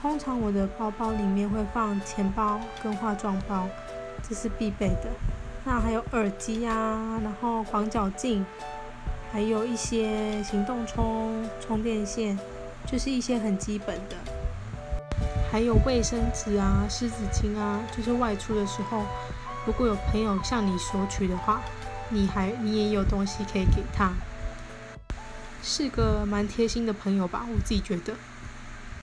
通常我的包包里面会放钱包跟化妆包，这是必备的。那还有耳机啊，然后广角镜，还有一些行动充充电线，就是一些很基本的。还有卫生纸啊、湿纸巾啊，就是外出的时候，如果有朋友向你索取的话，你还你也有东西可以给他，是个蛮贴心的朋友吧，我自己觉得。